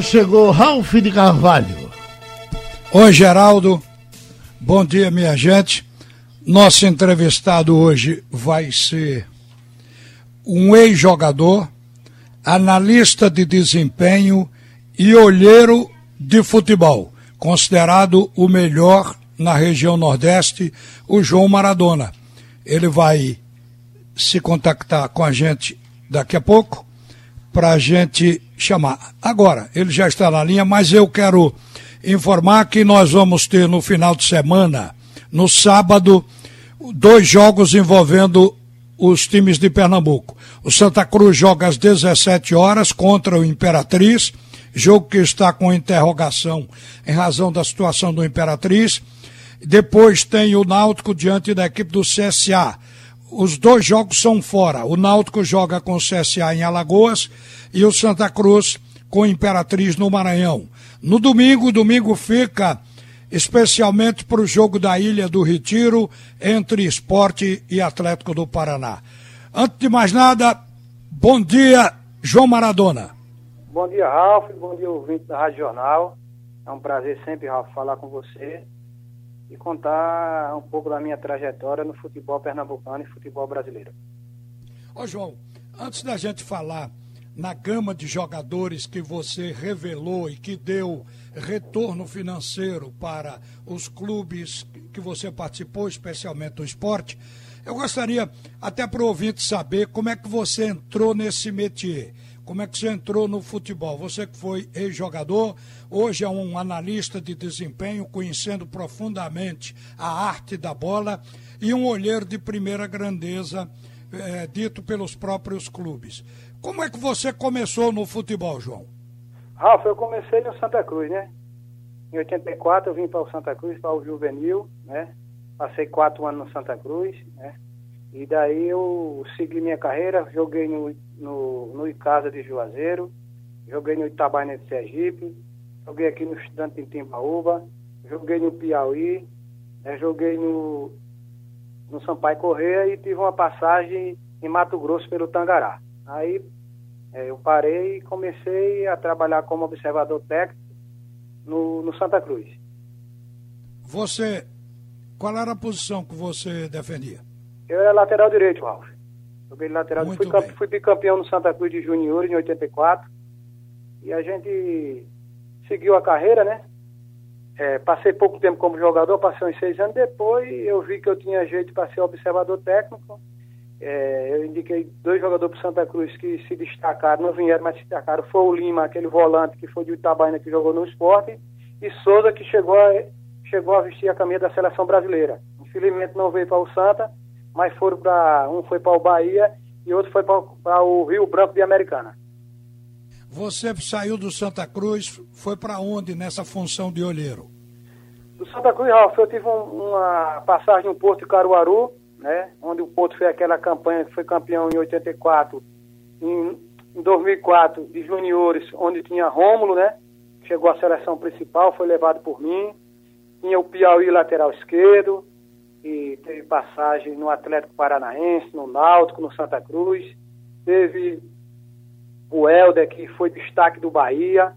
Chegou Ralph de Carvalho. Oi, Geraldo. Bom dia, minha gente. Nosso entrevistado hoje vai ser um ex-jogador, analista de desempenho e olheiro de futebol, considerado o melhor na região Nordeste, o João Maradona. Ele vai se contactar com a gente daqui a pouco para a gente chamar. Agora, ele já está na linha, mas eu quero informar que nós vamos ter no final de semana, no sábado, dois jogos envolvendo os times de Pernambuco. O Santa Cruz joga às 17 horas contra o Imperatriz, jogo que está com interrogação em razão da situação do Imperatriz. Depois tem o Náutico diante da equipe do CSA. Os dois jogos são fora. O Náutico joga com o CSA em Alagoas e o Santa Cruz com Imperatriz no Maranhão. No domingo, domingo fica especialmente para o jogo da Ilha do Retiro entre Esporte e Atlético do Paraná. Antes de mais nada, bom dia, João Maradona. Bom dia, Ralf. Bom dia, ouvinte da Rádio Jornal. É um prazer sempre, Ralf, falar com você e contar um pouco da minha trajetória no futebol pernambucano e futebol brasileiro. Ô, João, antes da gente falar na gama de jogadores que você revelou e que deu retorno financeiro para os clubes que você participou, especialmente do esporte, eu gostaria até para o ouvinte saber como é que você entrou nesse métier. Como é que você entrou no futebol? Você que foi ex-jogador, hoje é um analista de desempenho, conhecendo profundamente a arte da bola e um olheiro de primeira grandeza, é, dito pelos próprios clubes. Como é que você começou no futebol, João? Rafa, eu comecei no Santa Cruz, né? Em 84 eu vim para o Santa Cruz, para o Juvenil, né? Passei quatro anos no Santa Cruz, né? E daí eu segui minha carreira, joguei no, no, no Icasa de Juazeiro, joguei no Itabaiana de Sergipe, joguei aqui no Estudante em Timbaúba, joguei no Piauí, né? joguei no, no Sampaio Correia e tive uma passagem em Mato Grosso pelo Tangará. Aí é, eu parei e comecei a trabalhar como observador técnico no, no Santa Cruz. Você, qual era a posição que você defendia? Eu era lateral direito, Ralf. Joguei lateral, fui, fui bicampeão no Santa Cruz de Juniores em 84. E a gente seguiu a carreira, né? É, passei pouco tempo como jogador, passei uns seis anos depois, eu vi que eu tinha jeito para ser observador técnico é, eu indiquei dois jogadores para Santa Cruz que se destacaram, não vieram, mas se destacaram. Foi o Lima, aquele volante que foi de Itabaiana que jogou no esporte, e Souza que chegou a, chegou a vestir a camisa da seleção brasileira. Infelizmente não veio para o Santa, mas foram para. Um foi para o Bahia e outro foi para o Rio Branco de Americana. Você saiu do Santa Cruz, foi para onde nessa função de olheiro? Do Santa Cruz, Ralf, eu tive um, uma passagem no Porto de Caruaru, né? Onde o Porto fez aquela campanha que foi campeão em 84, em, em 2004 de juniores, onde tinha Rômulo, né? Chegou à seleção principal, foi levado por mim. Tinha o Piauí lateral esquerdo e teve passagem no Atlético Paranaense, no Náutico, no Santa Cruz. Teve o Helder, que foi destaque do Bahia,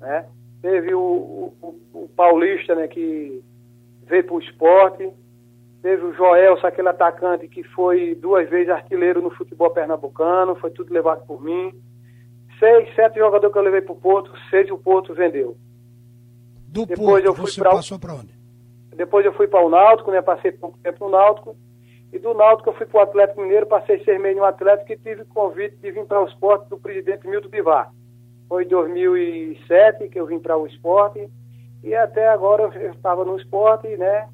né? Teve o, o, o Paulista, né, que veio para o esporte Teve o Joelso, aquele atacante que foi duas vezes artilheiro no futebol pernambucano, foi tudo levado por mim. Seis, sete jogadores que eu levei para o Porto, seis o Porto vendeu. Do Depois Porto, eu fui você pra, passou para onde? Depois eu fui para o Náutico, né? Passei pouco tempo no Náutico. E do Náutico eu fui para o Atlético Mineiro, passei seis meses no Atlético e tive convite de vir para o esporte do presidente Milton Bivar. Foi em 2007 que eu vim para o esporte e até agora eu estava no esporte, né?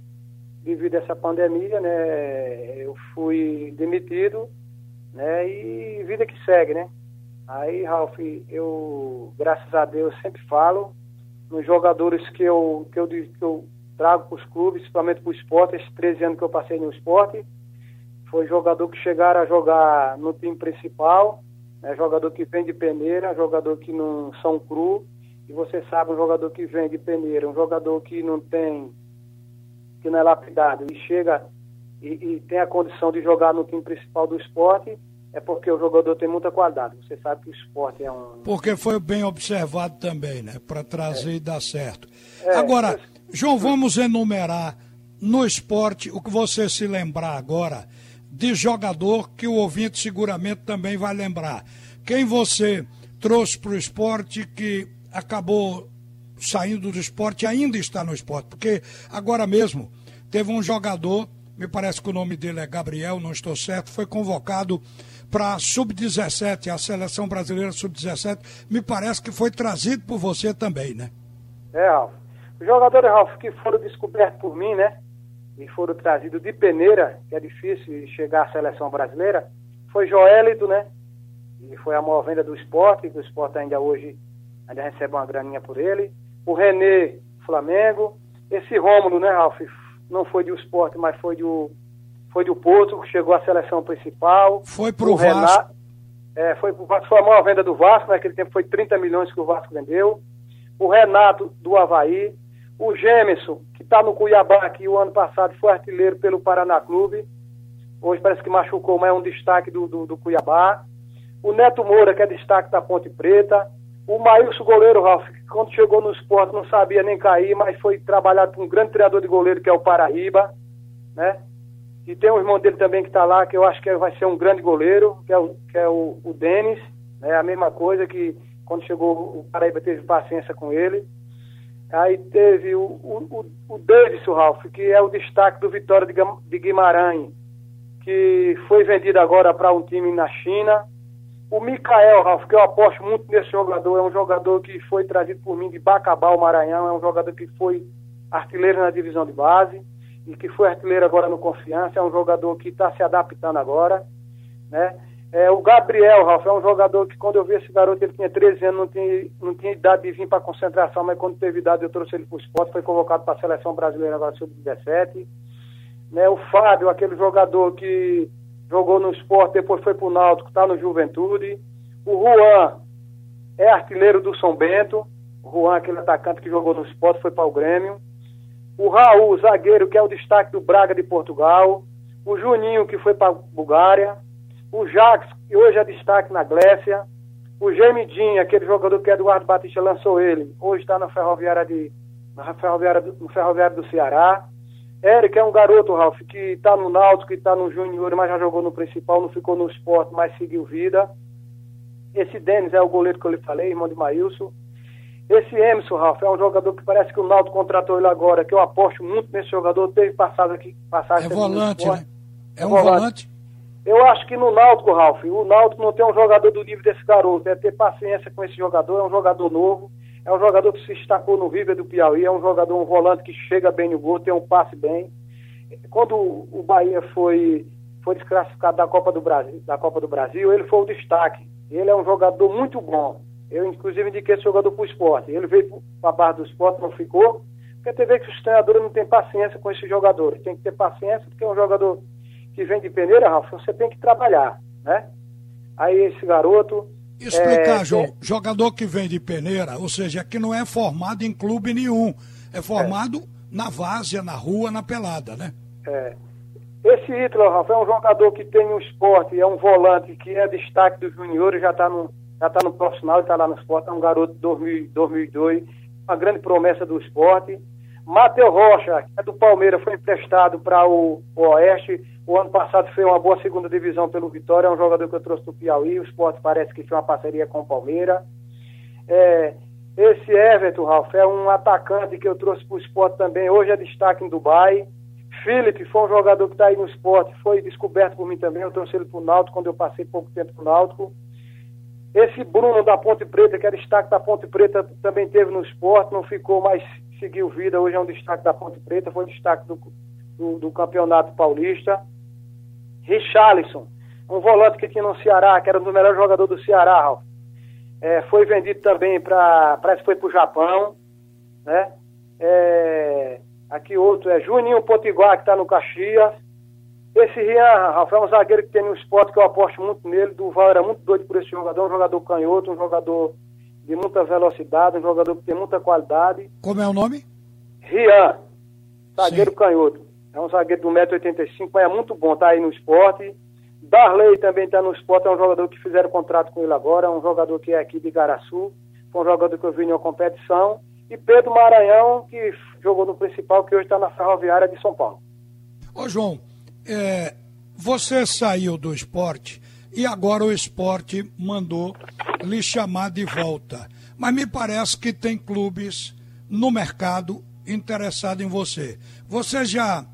devido a essa pandemia, né, eu fui demitido, né, e vida que segue, né. Aí, Ralf, eu, graças a Deus, sempre falo nos jogadores que eu, que eu, que eu trago para os clubes, principalmente para o esporte, esses 13 anos que eu passei no esporte, foi jogador que chegaram a jogar no time principal, né, jogador que vem de peneira, jogador que não são cru, e você sabe, um jogador que vem de peneira, um jogador que não tem que não é lapidado e chega e, e, tem a condição de jogar no time principal do esporte, é porque o jogador tem muita qualidade. Você sabe que o esporte é um. Porque foi bem observado também, né? Para trazer é. e dar certo. É, Agora, João, vamos enumerar no esporte o que você se lembrar agora de jogador que o ouvinte seguramente também vai lembrar. Quem você trouxe para o esporte que acabou saindo do esporte ainda está no esporte? Porque agora mesmo teve um jogador, me parece que o nome dele é Gabriel, não estou certo, foi convocado para sub-17, a seleção brasileira sub-17, me parece que foi trazido por você também, né? É, Ralf. Os jogadores, Ralf, que foram descobertos por mim, né? E foram trazidos de peneira, que é difícil chegar à seleção brasileira, foi Joélito, né? E foi a maior venda do esporte, que o esporte ainda hoje ainda recebe uma graninha por ele. O Renê, Flamengo. Esse Rômulo, né, Ralf? Não foi do esporte, mas foi do, foi do Porto, que chegou à seleção principal. Foi pro o Vasco. Renato, é, foi foi a maior venda do Vasco, naquele tempo foi 30 milhões que o Vasco vendeu. O Renato do Havaí. O Gemerson, que está no Cuiabá, que o ano passado foi artilheiro pelo Paraná Clube. Hoje parece que machucou, mas é um destaque do, do, do Cuiabá. O Neto Moura, que é destaque da Ponte Preta. O Maílson goleiro, Ralf, que quando chegou no esporte não sabia nem cair, mas foi trabalhado por um grande treinador de goleiro, que é o Paraíba, né? E tem um irmão dele também que está lá, que eu acho que vai ser um grande goleiro, que é o, que é o, o Denis. É né? a mesma coisa que quando chegou o Paraíba teve paciência com ele. Aí teve o, o, o Davidson, Ralf, que é o destaque do Vitória de, Guimarães, que foi vendido agora para um time na China. O Mikael, Ralf, que eu aposto muito nesse jogador, é um jogador que foi trazido por mim de Bacabal, Maranhão, é um jogador que foi artilheiro na divisão de base e que foi artilheiro agora no Confiança, é um jogador que está se adaptando agora, né? É, o Gabriel, Ralf, é um jogador que quando eu vi esse garoto, ele tinha 13 anos, não tinha, não tinha idade de vir para concentração, mas quando teve idade eu trouxe ele para o esporte, foi convocado para a seleção brasileira agora sub-17. Né, o Fábio, aquele jogador que jogou no esporte, depois foi para o Náutico, está no Juventude. O Juan é artilheiro do São Bento. O Juan, aquele atacante que jogou no esporte, foi para o Grêmio o Raul, zagueiro, que é o destaque do Braga de Portugal, o Juninho, que foi para a Bulgária, o Jacques, que hoje é destaque na Grécia, o Gemidinho, aquele jogador que Eduardo Batista lançou ele, hoje está na Ferroviária, de, na Ferroviária, do, no Ferroviário do Ceará. Eric é um garoto, Ralf, que está no Náutico, que está no Júnior, mas já jogou no principal, não ficou no esporte, mas seguiu vida. Esse Denis é o goleiro que eu lhe falei, irmão de Maílson. Esse Emerson, Ralf, é um jogador que parece que o Naldo contratou ele agora, que eu aposto muito nesse jogador, teve passado aqui, passagem É volante, né? É, é um volante. volante. Eu acho que no Náutico, Ralf, o Náutico não tem um jogador do nível desse garoto, é ter paciência com esse jogador, é um jogador novo, é um jogador que se destacou no River do Piauí, é um jogador, um volante que chega bem no gol, tem um passe bem. Quando o Bahia foi, foi desclassificado da Copa do Brasil, da Copa do Brasil, ele foi o destaque. Ele é um jogador muito bom. Eu, inclusive, indiquei esse jogador para o esporte. Ele veio para a barra do esporte, não ficou. Porque tem ver que os treinadores não têm paciência com esses jogadores. Tem que ter paciência, porque é um jogador que vem de peneira, Ralf, você tem que trabalhar, né? Aí esse garoto. Explicar, é, João, jogador que vem de peneira, ou seja, que não é formado em clube nenhum. É formado é. na várzea, na rua, na pelada, né? É. Esse Hitler, Ralf, é um jogador que tem um esporte, é um volante que é destaque dos juniores, já está no já está no profissional, está lá no esporte, é um garoto de 2000, 2002, uma grande promessa do esporte. Matheus Rocha, que é do Palmeiras, foi emprestado para o, Oeste. O ano passado fez uma boa segunda divisão pelo Vitória, é um jogador que eu trouxe do Piauí. O esporte parece que fez uma parceria com o Palmeiras. É, esse Everton, Ralf, é um atacante que eu trouxe para o esporte também. Hoje é destaque em Dubai. Felipe foi um jogador que está aí no esporte, foi descoberto por mim também. Eu trouxe ele para o Náutico quando eu passei pouco tempo para o Náutico. Esse Bruno da Ponte Preta, que é destaque da Ponte Preta, também teve no esporte, não ficou, mas seguiu vida. Hoje é um destaque da Ponte Preta, foi destaque do, do, do Campeonato Paulista. Richarlison, um volante que tinha no Ceará, que era um dos melhores jogadores do Ceará, Ralf. É, foi vendido também para. Parece que foi para o Japão. Né? É, aqui outro é Juninho Potiguar, que está no Caxias. Esse Rian, Rafael, é um zagueiro que tem no esporte que eu aposto muito nele. Duval era muito doido por esse jogador, um jogador canhoto, um jogador de muita velocidade, um jogador que tem muita qualidade. Como é o nome? Rian, zagueiro Sim. canhoto. É um zagueiro do 1,85m, mas é muito bom, tá aí no esporte. Darley também está no esporte, é um jogador que fizeram contrato com ele agora, é um jogador que é aqui de Garaçu, foi um jogador que eu vi em uma competição. E Pedro Maranhão, que jogou no principal, que hoje está na Ferroviária de São Paulo. Ô João, é, você saiu do esporte e agora o esporte mandou lhe chamar de volta. Mas me parece que tem clubes no mercado interessados em você. Você já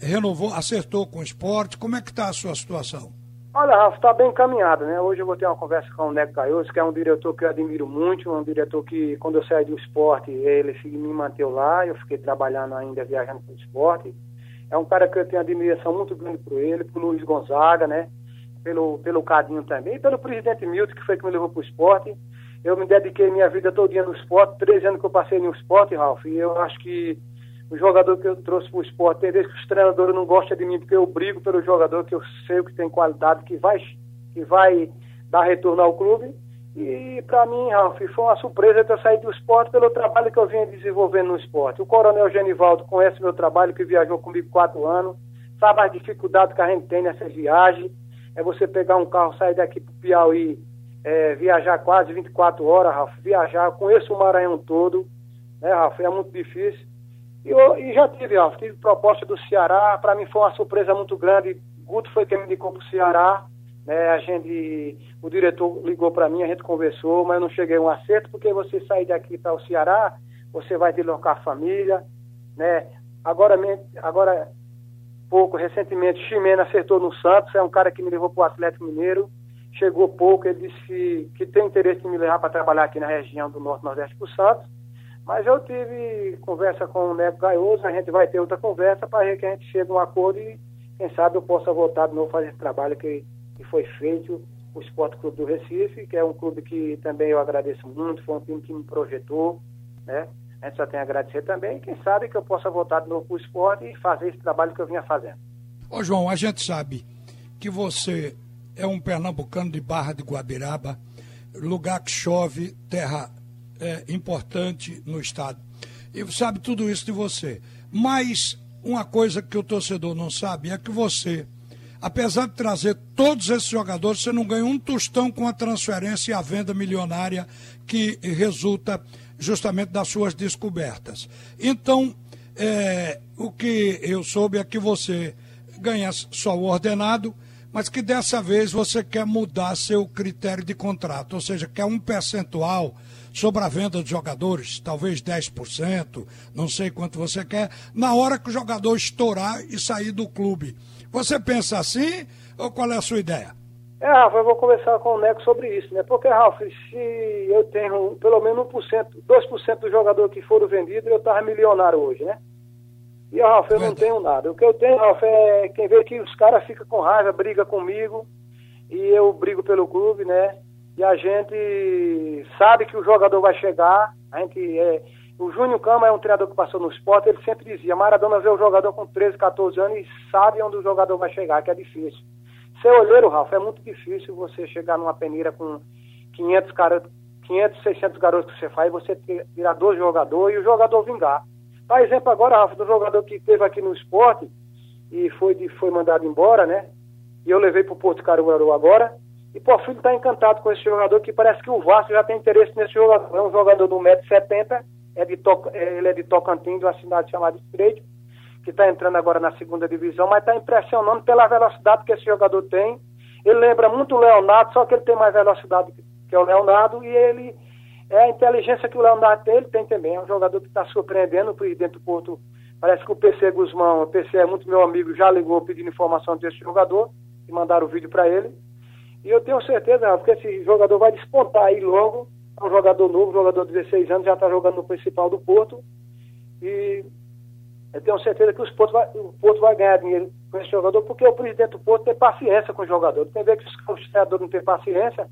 renovou, acertou com o esporte? Como é que está a sua situação? Olha, Rafa, está bem encaminhado, né? Hoje eu vou ter uma conversa com o Neco Caioso, que é um diretor que eu admiro muito, um diretor que, quando eu saí do esporte, ele me manteve lá, eu fiquei trabalhando ainda, viajando com o esporte. É um cara que eu tenho admiração muito grande por ele, por Luiz Gonzaga, né? Pelo, pelo Cadinho também, pelo presidente Milton, que foi que me levou para o esporte. Eu me dediquei minha vida todinha no esporte, três anos que eu passei no esporte, Ralf, e eu acho que o jogador que eu trouxe para o esporte, tem vezes que os treinadores não gostam de mim porque eu brigo pelo jogador que eu sei que tem qualidade, que vai, que vai dar retorno ao clube. E para mim, Ralf, foi uma surpresa ter saído do esporte pelo trabalho que eu vinha desenvolvendo no esporte. O Coronel Genivaldo conhece meu trabalho, que viajou comigo quatro anos, sabe as dificuldades que a gente tem nessas viagens. É você pegar um carro, sair daqui para o Piauí, é, viajar quase 24 horas, Ralf, viajar, conheço o Maranhão todo, né, Ralf, é muito difícil. E, eu, e já tive, ó, tive proposta do Ceará, para mim foi uma surpresa muito grande. Guto foi quem me indicou para o Ceará. Né, a gente, o diretor ligou para mim, a gente conversou, mas eu não cheguei a um acerto, porque você sair daqui para o Ceará, você vai deslocar a família, né? Agora, agora pouco, recentemente, Ximena acertou no Santos, é um cara que me levou para o Atlético Mineiro, chegou pouco, ele disse que, tem interesse em me levar para trabalhar aqui na região do Norte Nordeste para o Santos, mas eu tive conversa com o Neto Gaioso, a gente vai ter outra conversa para ver que a gente chega a um acordo e quem sabe eu possa voltar de novo fazer esse trabalho que, que foi feito, o Esporte Clube do Recife, que é um clube que também eu agradeço muito, foi um time que me projetou, né? A gente só tem a agradecer também, e quem sabe que eu possa voltar de novo para o esporte e fazer esse trabalho que eu vinha fazendo. Ô João, a gente sabe que você é um pernambucano de Barra de Guabiraba, lugar que chove, terra é, importante no Estado. E sabe tudo isso de você. Mas uma coisa que o torcedor não sabe é que você, apesar de trazer todos esses jogadores, você não ganha um tostão com a transferência e a venda milionária que resulta justamente das suas descobertas. Então, é, o que eu soube é que você ganha só o ordenado, mas que dessa vez você quer mudar seu critério de contrato, ou seja, quer um percentual sobre a venda de jogadores, talvez 10%, não sei quanto você quer, na hora que o jogador estourar e sair do clube. Você pensa assim ou qual é a sua ideia? É, Rafa, eu vou conversar com o Neco sobre isso, né? Porque, Ralf, se eu tenho pelo menos 1%, 2% do jogador que foram vendidos, eu estava milionário hoje, né? E, Ralf, eu Verdade. não tenho nada. O que eu tenho, Ralf, é quem vê que os caras ficam com raiva, briga comigo, e eu brigo pelo clube, né? e a gente sabe que o jogador vai chegar. A gente é, o Júnior Cama é um treinador que passou no esporte, ele sempre dizia, Maradona vê o jogador com 13, 14 anos e sabe onde o jogador vai chegar, que é difícil. Ser olheiro, Ralf, é muito difícil você chegar numa peneira com 500, cara, 500 600 garotos que você faz, você tirar dois jogadores e o jogador vingar. Dá exemplo agora, Rafa, do jogador que teve aqui no esporte e foi, de, foi mandado embora, né? E eu levei para o Porto Caruaru agora. E Porfírio está encantado com esse jogador, que parece que o Vasco já tem interesse nesse jogador. É um jogador do 1,70m, é de ele é de Tocantins, de uma cidade chamada Estreito, que está entrando agora na segunda divisão, mas está impressionando pela velocidade que esse jogador tem. Ele lembra muito o Leonardo, só que ele tem mais velocidade que o Leonardo, e ele é a inteligência que o Leonardo tem, ele tem também. É um jogador que está surpreendendo o presidente do Porto. Parece que o PC Guzmão, o PC é muito meu amigo, já ligou pedindo informação desse jogador, e mandaram o vídeo para ele. E eu tenho certeza, porque esse jogador vai despontar aí logo. É um jogador novo, jogador de 16 anos, já está jogando no principal do Porto. E eu tenho certeza que Porto vai, o Porto vai ganhar dinheiro com esse jogador, porque o presidente do Porto tem paciência com o jogador. Tem a ver que os, os treinadores não têm paciência,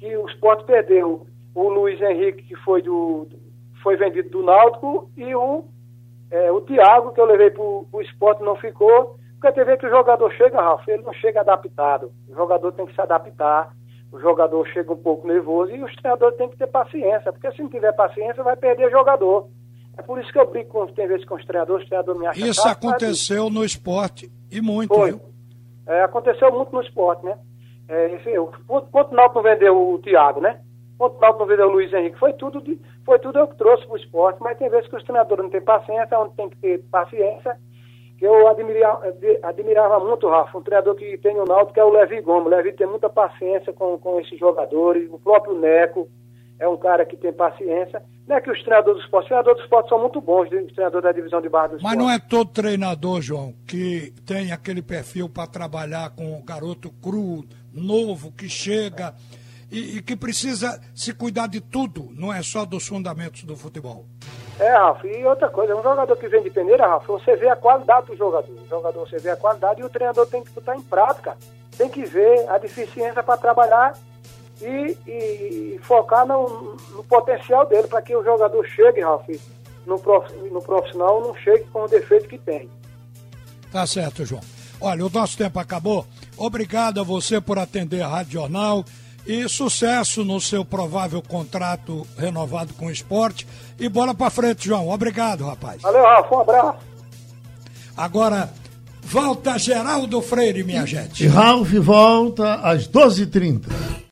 que o Sport perdeu o Luiz Henrique, que foi, do, foi vendido do Náutico, e o, é, o Thiago, que eu levei para o Sport, não ficou. Porque você vê que o jogador chega, Ralf, ele não chega adaptado. O jogador tem que se adaptar. O jogador chega um pouco nervoso e os treinadores têm que ter paciência, porque se não tiver paciência, vai perder jogador. É por isso que eu brinco com, tem vezes com os treinadores, os treinadores me acham Isso chato, aconteceu no esporte e muito. Foi. É, aconteceu muito no esporte, né? É, enfim, quanto Náutico não vendeu o Thiago, né? Quanto Náutico não vendeu o Luiz Henrique, foi tudo, de, foi tudo eu que trouxe para o esporte, mas tem vezes que os treinadores não têm paciência, onde tem que ter paciência. Eu admirava, admirava muito, Rafa, um treinador que tem o Náutico, que é o Levi Gomes. O Levi tem muita paciência com, com esses jogadores, o próprio Neco é um cara que tem paciência. Não é que os treinadores do esporte, os treinadores do esporte são muito bons, os treinadores da divisão de barra do esporte. Mas não é todo treinador, João, que tem aquele perfil para trabalhar com o garoto cru, novo, que chega e, e, que precisa se cuidar de tudo, não é só dos fundamentos do futebol. É, Rafa, e outra coisa, um jogador que vem de peneira, Rafa, você vê a qualidade do jogador. O jogador, você vê a qualidade e o treinador tem que botar em prática. Tem que ver a deficiência para trabalhar e, e focar no, no, potencial dele para que o jogador chegue, Ralf, no, prof, no profissional não chegue com o defeito que tem. Tá certo, João. Olha, o nosso tempo acabou. Obrigado a você por atender a Rádio Jornal e sucesso no seu provável contrato renovado com o esporte. E bola para frente, João. Obrigado, rapaz. Valeu, Rafa. Um abraço. Agora, volta Geraldo Freire, minha gente. E Ralf volta às 12h30.